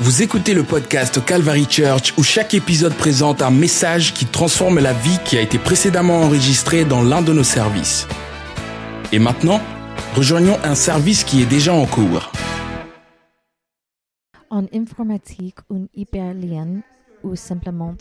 Vous écoutez le podcast Calvary Church où chaque épisode présente un message qui transforme la vie qui a été précédemment enregistré dans l'un de nos services. Et maintenant, rejoignons un service qui est déjà en cours. En informatique, un hyperlien ou simplement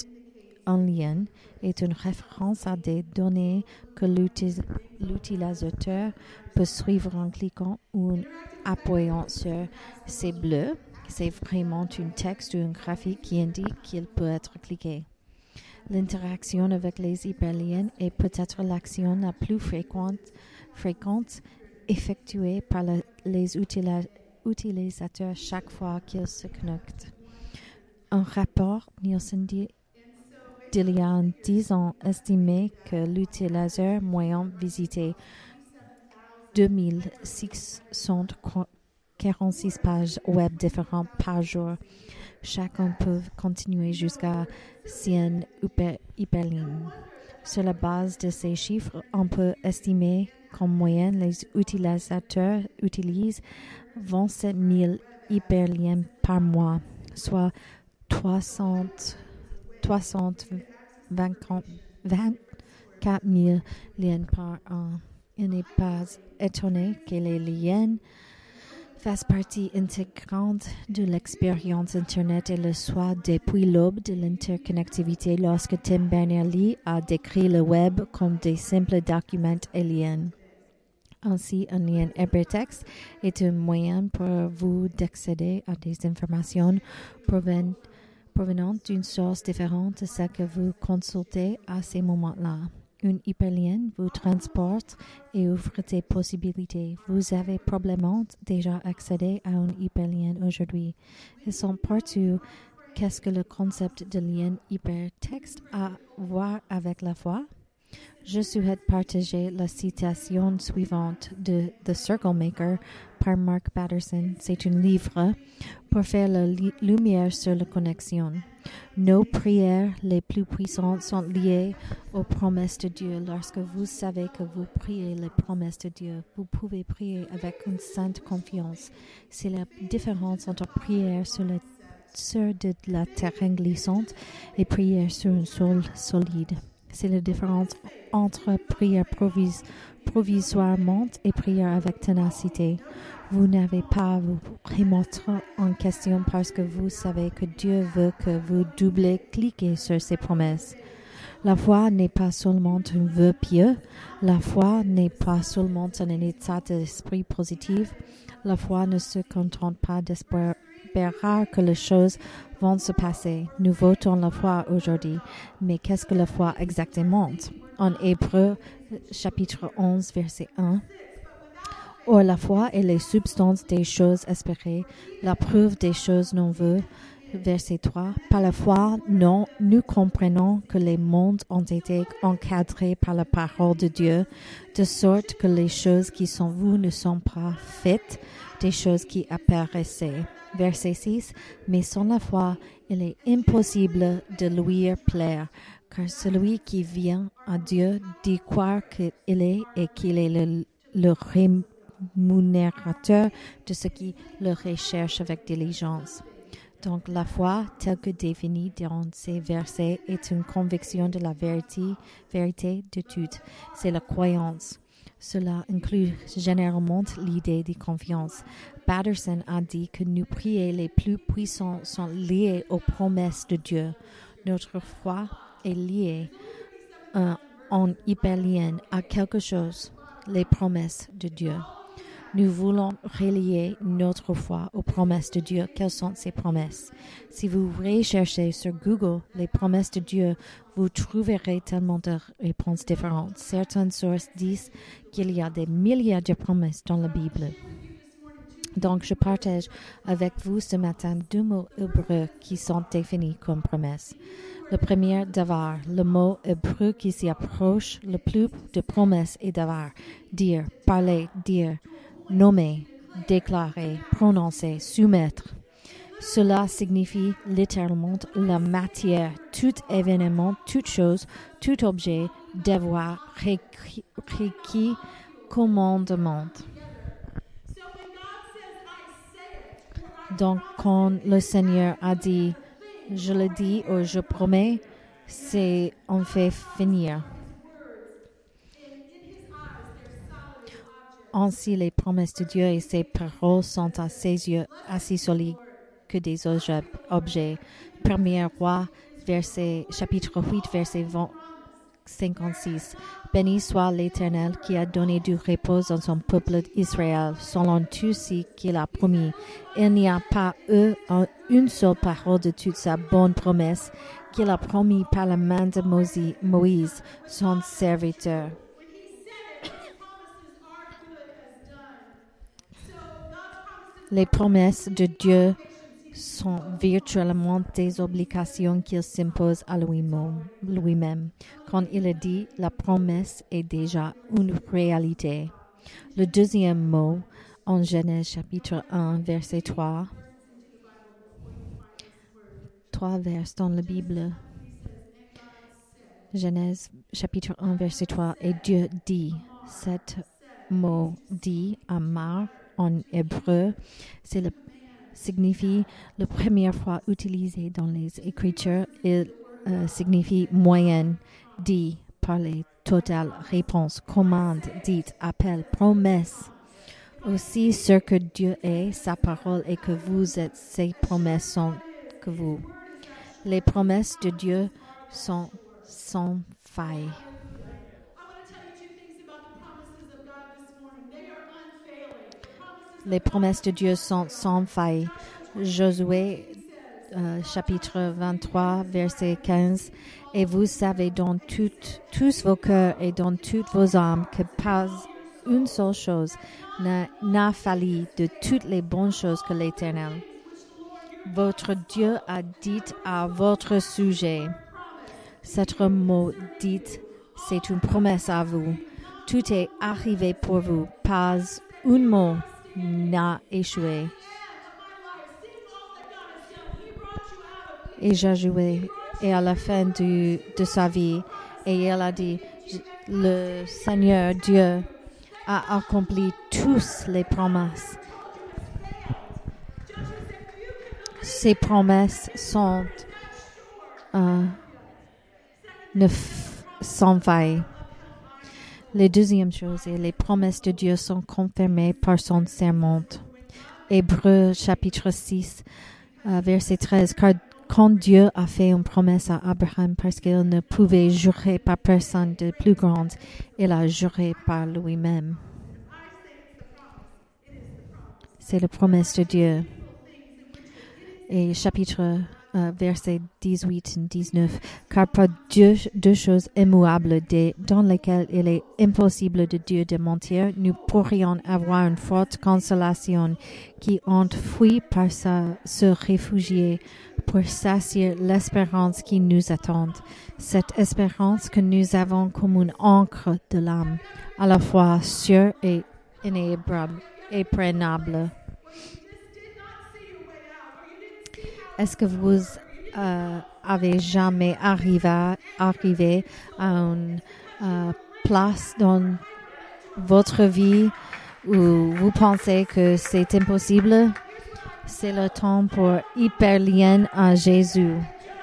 un lien est une référence à des données que l'utilisateur peut suivre en cliquant ou en appuyant sur ces bleus. C'est vraiment un texte ou un graphique qui indique qu'il peut être cliqué. L'interaction avec les hyperliens est peut-être l'action la plus fréquente, effectuée par le, les utilisateurs chaque fois qu'ils se connectent. Un rapport Nielsen d'il y a 10 ans estimait que l'utilisateur moyen visitait 2646 pages web différentes par jour. Chacun peut continuer jusqu'à 100 hyperlignes. Sur la base de ces chiffres, on peut estimer qu'en moyenne, les utilisateurs utilisent 27 000 hyperliens par mois, soit 300, 324 000 liens par an. Il n'est pas étonné que les liens fassent partie intégrante de l'expérience Internet et le soient depuis l'aube de l'interconnectivité lorsque Tim Berners-Lee a décrit le web comme des simples documents aliens. Ainsi, un lien hypertexte est un moyen pour vous d'accéder à des informations provenant d'une source différente de celle que vous consultez à ces moments-là. Un hyperlien vous transporte et ouvre des possibilités. Vous avez probablement déjà accédé à un hyperlien aujourd'hui. Ils sont partout. Qu'est-ce que le concept de lien hypertexte a à voir avec la foi? Je souhaite partager la citation suivante de The Circle Maker par Mark Patterson. C'est un livre pour faire la lumière sur la connexion. Nos prières les plus puissantes sont liées aux promesses de Dieu. Lorsque vous savez que vous priez les promesses de Dieu, vous pouvez prier avec une sainte confiance. C'est la différence entre prière sur, sur de la terre glissante et prière sur un sol solide. C'est la différence entre prière provisoirement et prière avec ténacité. Vous n'avez pas à vous remettre en question parce que vous savez que Dieu veut que vous doublez cliquez sur ses promesses. La foi n'est pas seulement un vœu pieux, la foi n'est pas seulement un état d'esprit positif, la foi ne se contente pas d'espérer que les choses vont se passer. Nous votons la foi aujourd'hui, mais qu'est-ce que la foi exactement? En Hébreu chapitre 11 verset 1. Or la foi est les substances des choses espérées, la preuve des choses non vues. Verset 3. Par la foi, non, nous comprenons que les mondes ont été encadrés par la parole de Dieu, de sorte que les choses qui sont vues ne sont pas faites des choses qui apparaissaient. Verset 6. Mais sans la foi, il est impossible de lui plaire, car celui qui vient à Dieu dit croire qu'il est et qu'il est le, le rémunérateur de ce qui le recherche avec diligence. Donc la foi, telle que définie dans ces versets, est une conviction de la vérité, vérité de tout. C'est la croyance. Cela inclut généralement l'idée de confiance. Patterson a dit que nos prières les plus puissantes sont liées aux promesses de Dieu. Notre foi est liée euh, en hyperlien à quelque chose, les promesses de Dieu. Nous voulons relier notre foi aux promesses de Dieu. Quelles sont ces promesses? Si vous recherchez sur Google les promesses de Dieu, vous trouverez tellement de réponses différentes. Certaines sources disent qu'il y a des milliers de promesses dans la Bible. Donc, je partage avec vous ce matin deux mots hébreux qui sont définis comme promesses. Le premier, d'avoir, le mot hébreu qui s'y approche le plus de promesses est d'avoir, dire, parler, dire, nommer, déclarer, prononcer, soumettre. Cela signifie littéralement la matière, tout événement, toute chose, tout objet, devoir, requis, commandement. Donc, quand le Seigneur a dit, je le dis ou je promets, c'est on fait finir. Ainsi, les promesses de Dieu et ses paroles sont à ses yeux assez solides que des objets. Premier roi, verset, chapitre 8, verset 20, 56. Béni soit l'Éternel qui a donné du repos dans son peuple Israël, selon tout ce qu'il a promis. Il n'y a pas eu une seule parole de toute sa bonne promesse qu'il a promis par la main de Moïse, son serviteur. Les promesses de Dieu sont virtuellement des obligations qu'il s'impose à lui-même. Quand il dit la promesse est déjà une réalité. Le deuxième mot en Genèse chapitre 1 verset 3. Trois vers dans la Bible. Genèse chapitre 1 verset 3 et Dieu dit. Cet mot dit Amar en hébreu, c'est le signifie la première fois utilisé dans les Écritures. Il euh, signifie moyenne, dit, parler, total, réponse, commande, dite, appel, promesse. Aussi, ce que Dieu est, sa parole, et que vous êtes, ses promesses sont que vous. Les promesses de Dieu sont sans faille. Les promesses de Dieu sont sans faille. Josué euh, chapitre 23, verset 15. Et vous savez dans tous vos cœurs et dans toutes vos âmes que pas une seule chose n'a fallu de toutes les bonnes choses que l'Éternel, votre Dieu, a dit à votre sujet. Cet mot dit, c'est une promesse à vous. Tout est arrivé pour vous. Pas un mot n'a échoué. Et j'ai joué. Et à la fin de sa vie, et elle a dit, le Seigneur Dieu a accompli tous les promesses. Ces promesses sont euh, sans faille. La deuxième chose est les promesses de Dieu sont confirmées par son serment. Hébreu chapitre 6, euh, verset 13. Car quand Dieu a fait une promesse à Abraham parce qu'il ne pouvait jurer par personne de plus grande, il a juré par lui-même. C'est la promesse de Dieu. Et chapitre euh, versets 18 et 19, car par Dieu, deux choses immuables dans lesquelles il est impossible de Dieu de mentir, nous pourrions avoir une forte consolation qui ont fui par sa, se réfugier pour s'assurer l'espérance qui nous attend. Cette espérance que nous avons comme une encre de l'âme, à la fois sûre et inébranlable. Est-ce que vous euh, avez jamais arrivé, à une euh, place dans votre vie où vous pensez que c'est impossible? C'est le temps pour hyper lien à Jésus,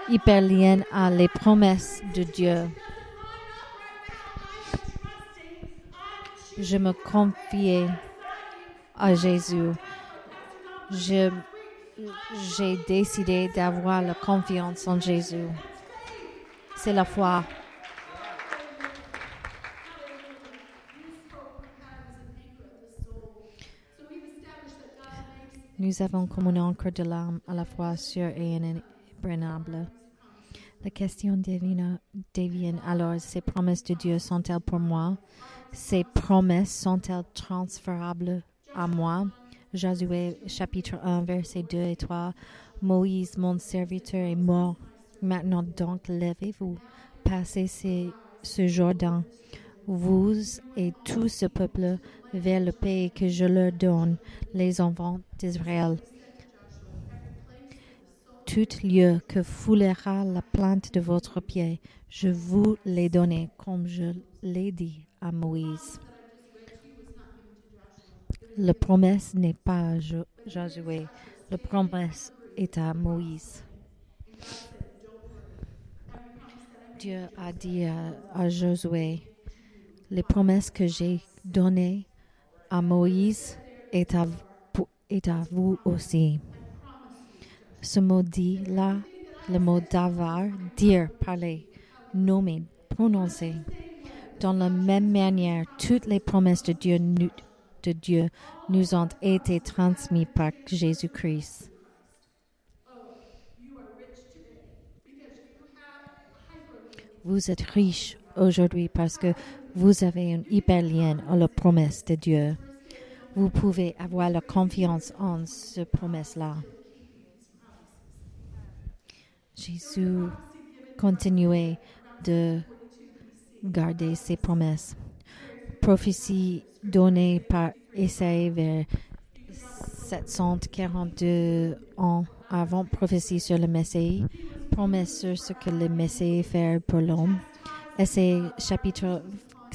hyper lien à les promesses de Dieu. Je me confie à Jésus. Je j'ai décidé d'avoir la confiance en Jésus. C'est la foi. Nous avons comme un encre de l'âme à la fois sûre et inébranlable. La question divine devient alors ces promesses de Dieu sont-elles pour moi? Ces promesses sont-elles transférables à moi? Josué chapitre 1 verset 2 et 3. Moïse, mon serviteur, est mort. Maintenant donc, levez-vous, passez ce Jourdain, vous et tout ce peuple, vers le pays que je leur donne, les enfants d'Israël. Tout lieu que foulera la plante de votre pied, je vous l'ai donné, comme je l'ai dit à Moïse. La promesse n'est pas à Josué. La promesse est à Moïse. Dieu a dit à, Josué, les promesses que j'ai données à Moïse est à, à vous aussi. Ce mot dit là, le mot d'avar, dire, parler, nommer, prononcer. Dans la même manière, toutes les promesses de Dieu, nous- de Dieu nous ont été transmises par Jésus-Christ. Vous êtes riche aujourd'hui parce que vous avez un hyperlien à la promesse de Dieu. Vous pouvez avoir la confiance en cette promesse-là. Jésus continuait de garder ses promesses. Prophétie donnée par Isaïe vers 742 ans avant prophétie sur le Messie, promesse sur ce que le Messie fait pour l'homme. Essai chapitre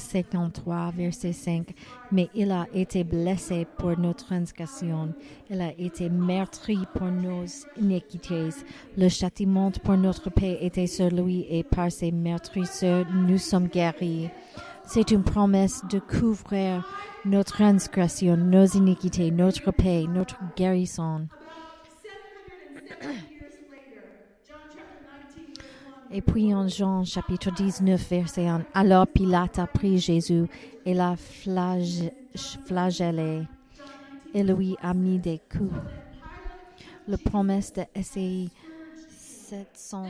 53, verset 5. Mais il a été blessé pour nos transgressions, il a été meurtri pour nos iniquités. Le châtiment pour notre paix était sur lui et par ses meurtrisseurs nous sommes guéris. C'est une promesse de couvrir nos transgressions, nos iniquités, notre paix, notre guérison. Et puis en Jean chapitre 19, verset 1, alors Pilate a pris Jésus et l'a flagellé et lui a mis des coups. La promesse de Essai 700.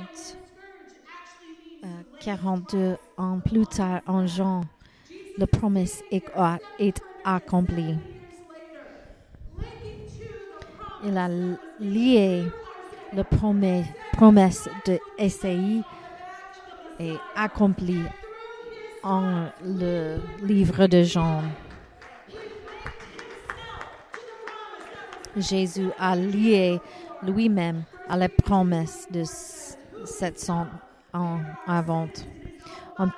Euh, 42 ans plus tard en Jean, la promesse est accomplie. Il a lié la promesse de Esaïe et accomplie en le livre de Jean. Jésus a lié lui-même à la promesse de 700 ans avant. En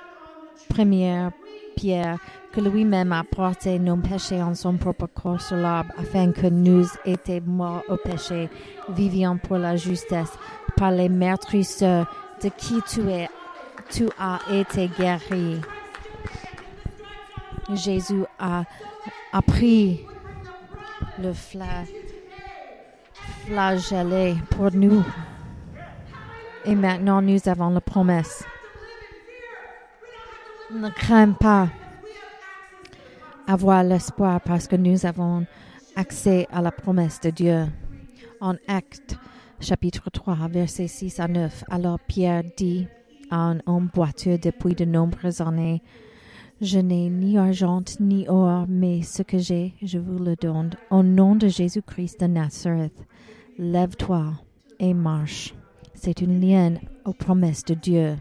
première pierre, que lui-même a porté nos péchés en son propre corps sur l'arbre, afin que nous étions morts au péché, vivions pour la justesse, par les meurtrisseurs de qui tu, es, tu as été guéri. Jésus a, a pris le fla, flagellé pour nous. Et maintenant, nous avons la promesse. Ne crains pas avoir l'espoir parce que nous avons accès à la promesse de Dieu. En Acte chapitre 3, versets 6 à 9, alors Pierre dit à un homme boiteux depuis de nombreuses années, Je n'ai ni argent ni or, mais ce que j'ai, je vous le donne. Au nom de Jésus-Christ de Nazareth, lève-toi et marche. C'est une lienne aux promesses de Dieu.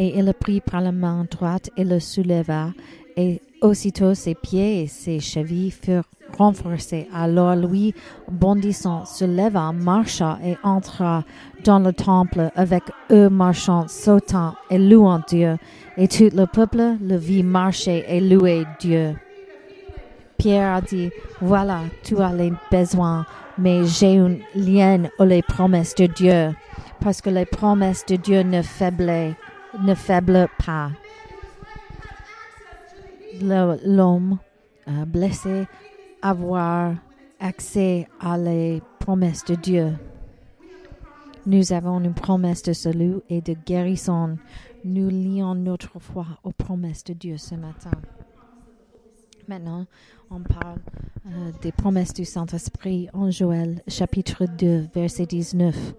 Et il le prit par la main droite et le souleva, et aussitôt ses pieds et ses chevilles furent renforcés. Alors lui, bondissant, se leva, marcha et entra dans le temple avec eux marchant, sautant et louant Dieu. Et tout le peuple le vit marcher et louer Dieu. Pierre a dit, voilà, tu as les besoins, mais j'ai une lienne aux les promesses de Dieu, parce que les promesses de Dieu ne faiblent, pas. L'homme blessé avoir accès à les promesses de Dieu. Nous avons une promesse de salut et de guérison. Nous lions notre foi aux promesses de Dieu ce matin. Maintenant, on parle euh, des promesses du Saint-Esprit en Joël chapitre 2, verset 19.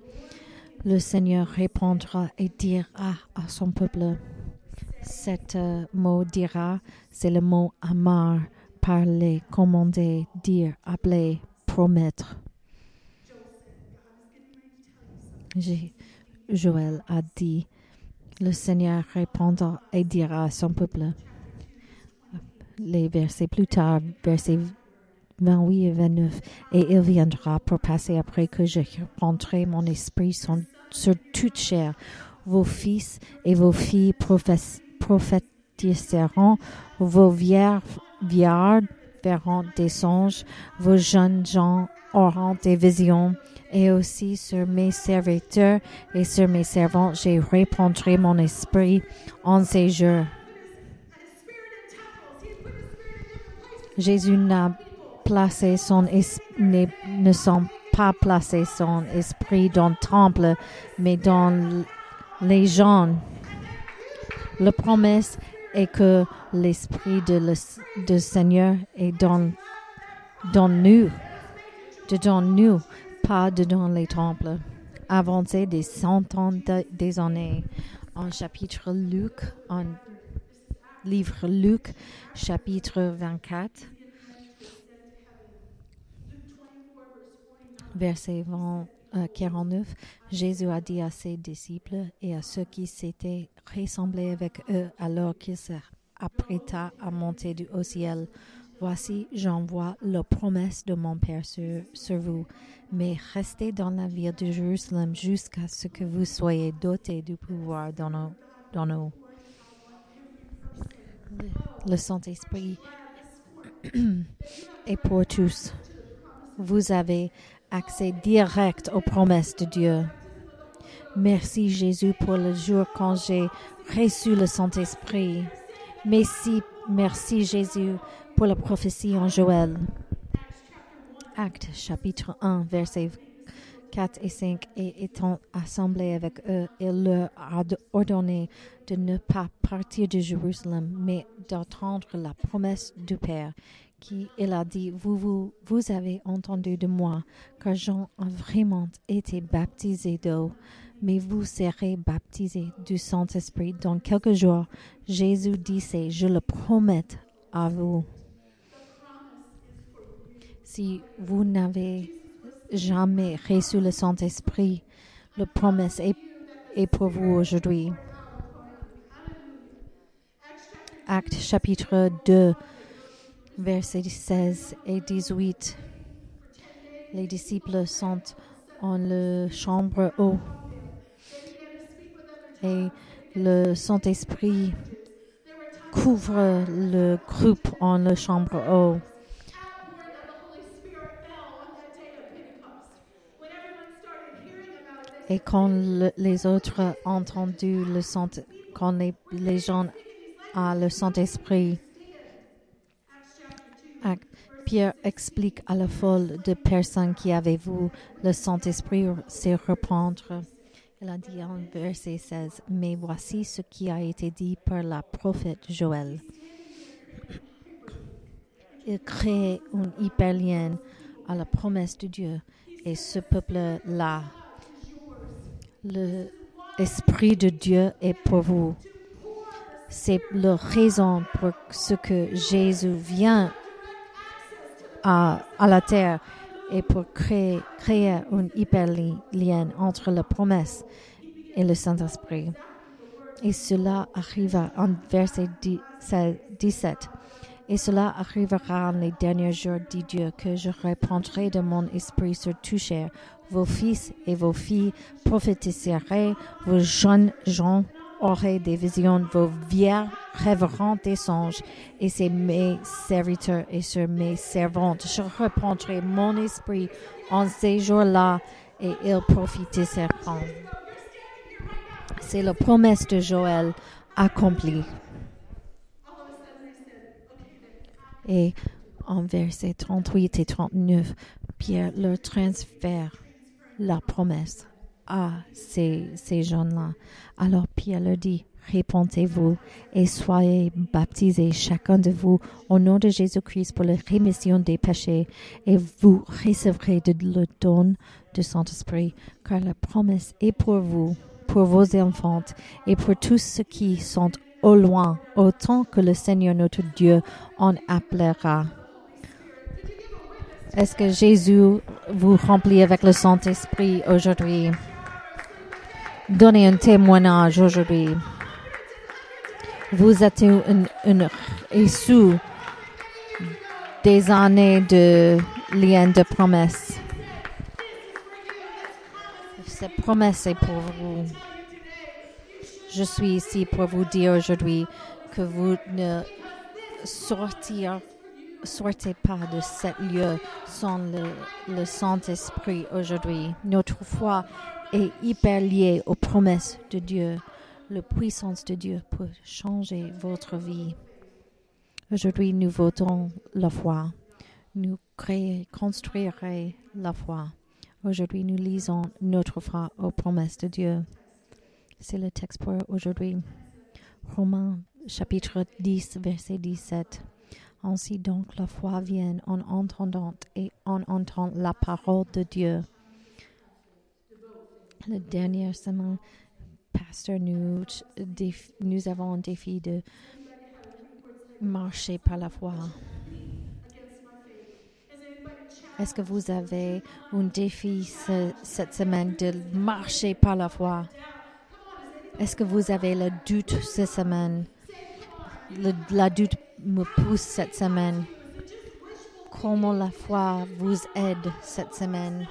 Le Seigneur répondra et dira à son peuple. Cet euh, mot dira, c'est le mot amar, parler, commander, dire, appeler, promettre. Joël a dit, le Seigneur répondra et dira à son peuple. Les versets plus tard, versets 28 et 29, et il viendra pour passer après que je rentrerai mon esprit sur, toute chair. Vos fils et vos filles prophétiseront, vos vierges verront des songes, vos jeunes gens auront des visions, et aussi sur mes serviteurs et sur mes servantes, j'ai répandrai mon esprit en ces jours. Jésus n'a placé son ne, sont pas placé son esprit dans le temple, mais dans les gens. La promesse est que l'esprit de le Seigneur est dans, nous, dedans nous, pas dedans les temples. Avancé des cent ans de- des années, en chapitre Luc, en livre Luc, chapitre 24, verset 20, euh, 49, Jésus a dit à ses disciples et à ceux qui s'étaient ressemblés avec eux alors qu'il s'apprêta à monter du au ciel. Voici, j'envoie la promesse de mon Père sur, vous, mais restez dans la ville de Jérusalem jusqu'à ce que vous soyez dotés du pouvoir dans nos, dans le Saint-Esprit est pour tous. Vous avez accès direct aux promesses de Dieu. Merci Jésus pour le jour quand j'ai reçu le Saint-Esprit. Merci, merci Jésus pour la prophétie en Joël. Acte chapitre 1, versets 4 et 5. Et étant assemblés avec eux, il leur a ordonné de ne pas partir de Jérusalem, mais d'attendre la promesse du Père, qui il a dit, vous, vous, vous avez entendu de moi, car Jean a vraiment été baptisé d'eau, mais vous serez baptisés du Saint-Esprit dans quelques jours. Jésus disait, je le promets à vous. Si vous n'avez jamais reçu le Saint-Esprit, la promesse est, pour vous aujourd'hui. Acte chapitre 2, versets 16 et 18. Les disciples sont en la chambre haut et le Saint-Esprit couvre le groupe en la chambre haut. Et quand le- les autres ont entendu le Saint, quand les, les gens à le Saint-Esprit, Pierre explique à la foule de personnes qui avaient vu le Saint-Esprit se reprendre. Il a dit en verset 16, Mais voici ce qui a été dit par la prophète Joël. Il crée un hyperlien à la promesse de Dieu et ce peuple-là l'Esprit de Dieu est pour vous. C'est la raison pour ce que Jésus vient à, à la terre et pour créer, créer un hyperlien entre la promesse et le Saint-Esprit. Et cela arriva en verset 10 17. Et cela arrivera en les derniers jours, dit Dieu, que je répandrai de mon esprit sur tout chair. Vos fils et vos filles prophétiseraient, vos jeunes gens auraient des visions, vos vierges rêveront des songes, et c'est mes serviteurs et sur mes servantes. Je répandrai mon esprit en ces jours-là, et ils prophétiseront. C'est la promesse de Joël accomplie. Et en versets 38 et 39, Pierre leur transfère la promesse à ces, ces jeunes-là. Alors Pierre leur dit, répondez-vous et soyez baptisés chacun de vous au nom de Jésus-Christ pour la rémission des péchés et vous recevrez de le don du Saint-Esprit, car la promesse est pour vous, pour vos enfants et pour tous ceux qui sont au loin, autant que le Seigneur notre Dieu en appellera. Est-ce que Jésus vous remplit avec le Saint-Esprit aujourd'hui? Donnez un témoignage aujourd'hui. Vous êtes une, issue des années de lien de promesse. Cette promesse est pour vous. Je suis ici pour vous dire aujourd'hui que vous ne sortirez sortez pas de ce lieu sans le, Saint-Esprit aujourd'hui. Notre foi est hyper liée aux promesses de Dieu. La puissance de Dieu peut changer votre vie. Aujourd'hui, nous votons la foi. Nous créer, construirons la foi. Aujourd'hui, nous lisons notre foi aux promesses de Dieu. C'est le texte pour aujourd'hui. Romains chapitre 10, verset 17. Ainsi donc la foi vient en entendant et en entendant la parole de Dieu. La dernière semaine, pasteur, nous, nous avons un défi de marcher par la foi. Est-ce que vous avez un défi ce, cette semaine de marcher par la foi? Est-ce que vous avez le doute cette semaine? Le, la doute me pousse cette semaine. Comment la foi vous aide cette semaine?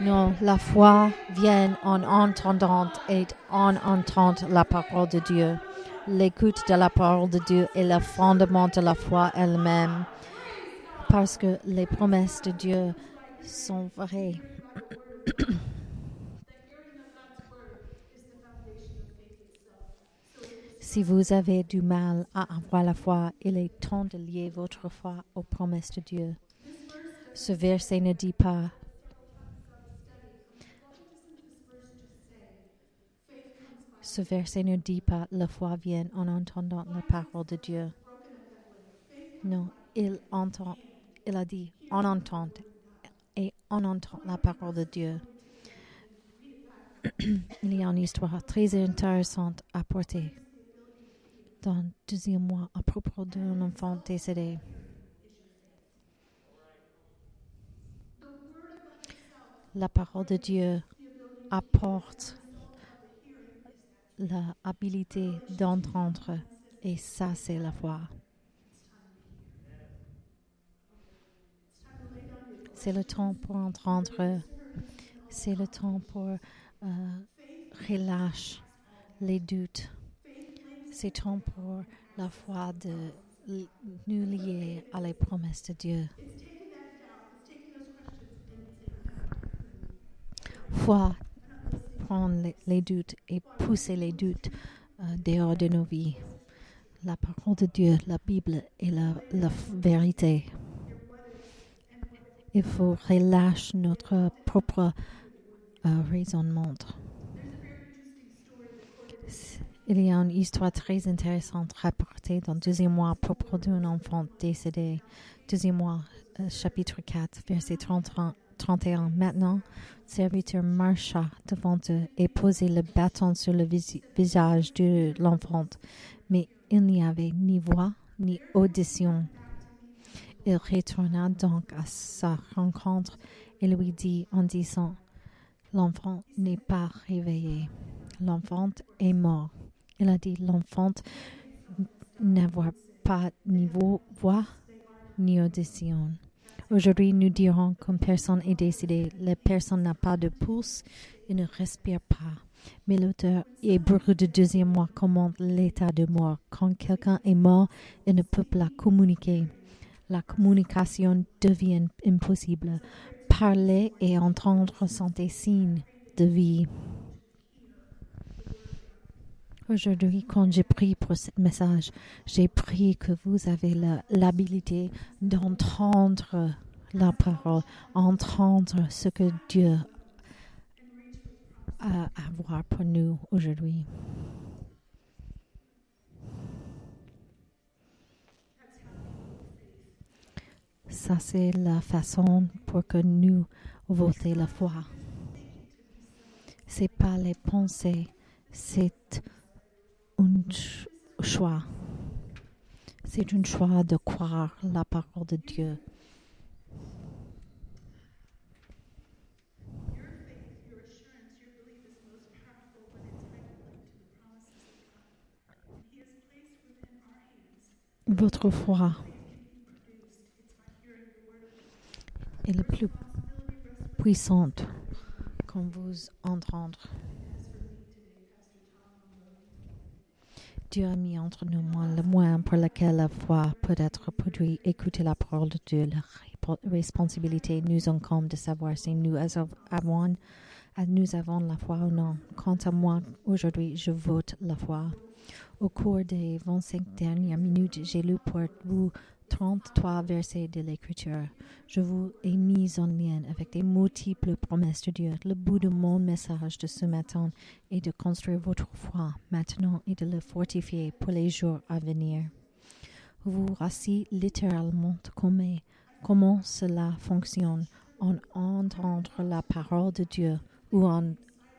Non, la foi vient en entendant et en entendant la parole de Dieu. L'écoute de la parole de Dieu est le fondement de la foi elle-même parce que les promesses de Dieu sont vraies. Si vous avez du mal à avoir la foi, il est temps de lier votre foi aux promesses de Dieu. Ce verset ne dit pas Ce verset ne dit pas la foi vient en entendant la parole de Dieu. Non, il entend il a dit on entend et on entend la parole de Dieu. il y a une histoire très intéressante à porter dans le deuxième mois à propos d'un enfant décédé. La parole de Dieu apporte la d'entendre et ça c'est la foi. C'est le temps pour entendre. C'est le temps pour euh, relâcher les doutes. C'est temps pour la foi de nous lier à les promesses de Dieu. Foi prendre les, doutes et pousser les doutes euh, dehors de nos vies. La parole de Dieu, la Bible est la, la vérité. Il faut relâcher notre propre euh, raisonnement. Il y a une histoire très intéressante rapportée dans deuxième mois à propos d'un enfant décédé. Deuxième mois, euh, chapitre 4, verset 30, 31. Maintenant, le serviteur marcha devant eux et posait le bâton sur le vis visage de l'enfant, mais il n'y avait ni voix ni audition. Il retourna donc à sa rencontre et lui dit en disant, L'enfant n'est pas réveillé, l'enfant est mort. Il a dit, L'enfant n'avoir pas ni voix ni audition. Aujourd'hui, nous dirons qu'une personne est décédée, la personne n'a pas de pouce et ne respire pas. Mais l'auteur hébreu de deuxième mois commente l'état de mort. Quand quelqu'un est mort, il ne peut pas communiquer la communication devient impossible. Parler et entendre sont des signes de vie. Aujourd'hui, quand j'ai pris pour ce message, j'ai pris que vous avez l'habilité d'entendre la parole, entendre ce que Dieu a à voir pour nous aujourd'hui. Ça, c'est la façon pour que nous voter la foi. C'est pas les pensées, c'est un choix. C'est un choix de croire la parole de Dieu. Votre foi est la plus puissante quand vous entendre. Dieu a mis entre nous le moyen pour lequel la foi peut être produite. Écoutez la parole de Dieu. La responsabilité nous incombe de savoir si nous avons, nous avons la foi ou non. Quant à moi, aujourd'hui, je vote la foi. Au cours des 25 dernières minutes, j'ai lu pour vous 33 versets de l'Écriture. Je vous ai mis en lien avec des multiples promesses de Dieu. Le bout de mon message de ce matin est de construire votre foi maintenant et de le fortifier pour les jours à venir. Vous voici littéralement comment, comment cela fonctionne en entendre la parole de Dieu ou en,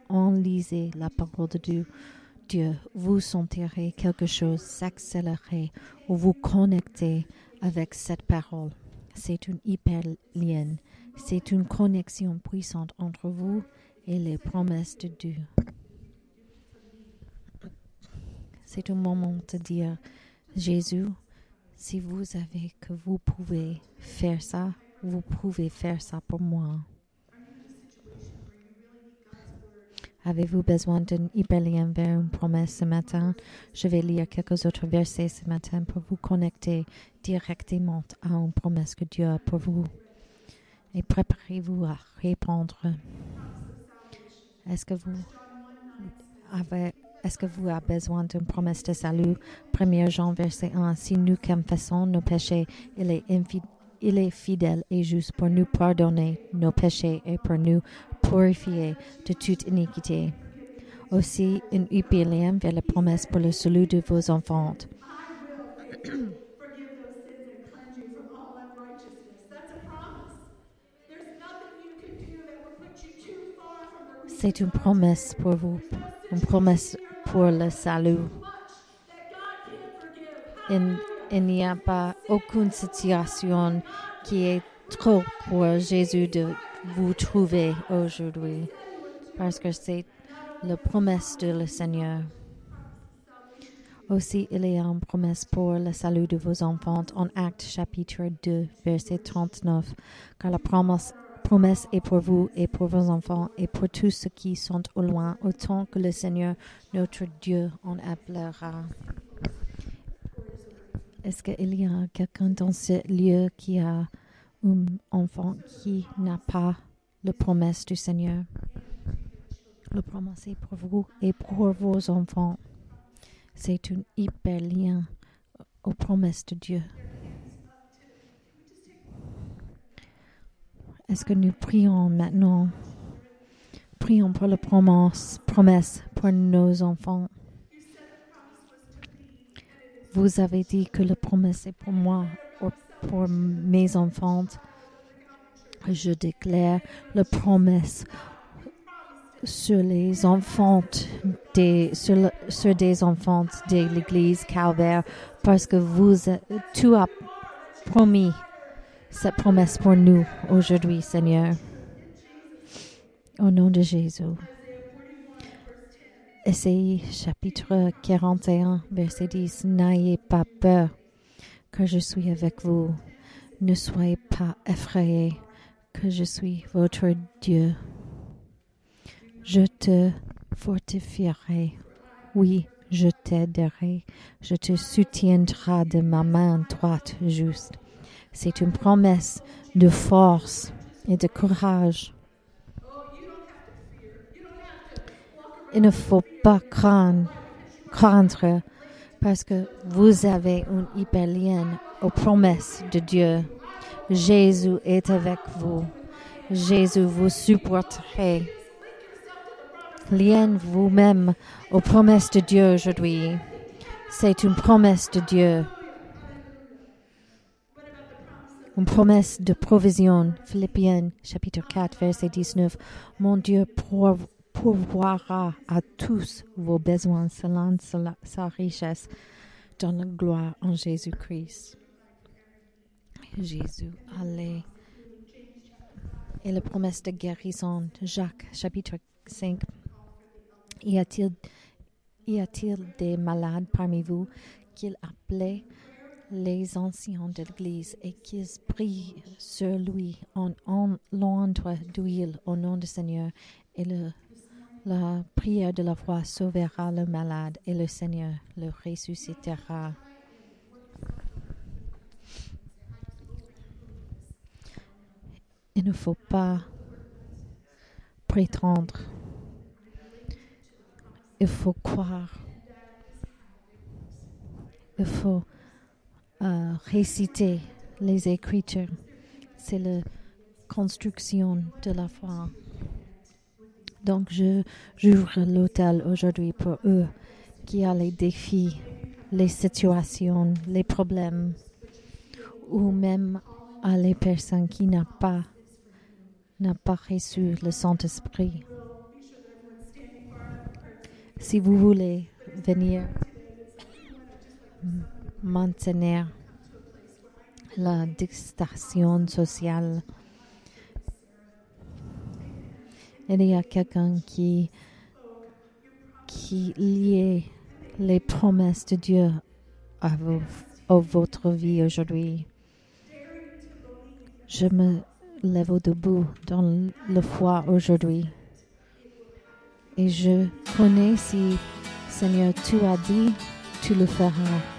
en lisez la parole de Dieu. Dieu, vous sentirez quelque chose s'accélérer ou vous connecter avec cette parole. C'est une hyper lien. C'est une connexion puissante entre vous et les promesses de Dieu. C'est un moment de dire, Jésus, si vous savez que vous pouvez faire ça, vous pouvez faire ça pour moi. Avez-vous besoin d'un hyperlien vers une promesse ce matin? Je vais lire quelques autres versets ce matin pour vous connecter directement à une promesse que Dieu a pour vous. Et préparez-vous à répondre. Est-ce que vous avez est-ce que vous avez besoin d'une promesse de salut? 1 Jean, verset 1. Si nous confessons nos péchés, il est il est fidèle et juste pour nous pardonner nos péchés et pour nous purifier de toute iniquité. Aussi, une UPLM vers la promesse pour le salut de vos enfants. C'est une promesse pour vous, une promesse pour le salut. Il n'y a pas aucune situation qui est trop pour Jésus de vous trouver aujourd'hui, parce que c'est la promesse de le Seigneur. Aussi, il y a une promesse pour le salut de vos enfants en Acte chapitre 2, verset 39, car la promesse, promesse est pour vous et pour vos enfants et pour tous ceux qui sont au loin, autant que le Seigneur notre Dieu en appellera. Est-ce qu'il y a quelqu'un dans ce lieu qui a un enfant qui n'a pas la promesse du Seigneur? La promesse est pour vous et pour vos enfants. C'est un hyper lien aux promesses de Dieu. Est-ce que nous prions maintenant? Prions pour la promesse, promesse pour nos enfants. Vous avez dit que la promesse est pour moi pour mes enfants. Je déclare la promesse sur les enfants des, sur, sur des enfants de l'église Calvaire parce que vous, tu as promis cette promesse pour nous aujourd'hui, Seigneur. Au nom de Jésus. Essayez chapitre 41, verset 10. N'ayez pas peur, que je suis avec vous. Ne soyez pas effrayés, que je suis votre Dieu. Je te fortifierai. Oui, je t'aiderai. Je te soutiendrai de ma main droite juste. C'est une promesse de force et de courage. il ne faut pas craindre, craindre parce que vous avez un hyperlien aux promesses de Dieu. Jésus est avec vous. Jésus vous supporterait. Lien vous-même aux promesses de Dieu aujourd'hui. C'est une promesse de Dieu. Une promesse de provision. Philippiens chapitre 4 verset 19. Mon Dieu pourvoira à tous vos besoins selon sa richesse dans la gloire en Jésus-Christ. Jésus, allez. Et la promesse de guérison, Jacques, chapitre 5. Y a-t-il, y a-t-il des malades parmi vous qu'il appelait les anciens de l'Église et qu'ils prient sur lui en, en d'huile au nom du Seigneur et le La prière de la foi sauvera le malade et le Seigneur le ressuscitera. Il ne faut pas prétendre. Il faut croire. Il faut euh, réciter les Écritures. C'est la construction de la foi. Donc, je j'ouvre l'hôtel aujourd'hui pour eux qui a les défis, les situations, les problèmes, ou même à les personnes qui n'ont pas pas reçu le Saint-Esprit. Si vous voulez venir maintenir la distanciation sociale, il y a quelqu'un qui, liait les promesses de Dieu à votre vie aujourd'hui? Je me lève debout dans le foi aujourd'hui. Et je connais si, Seigneur, tu as dit, tu le feras.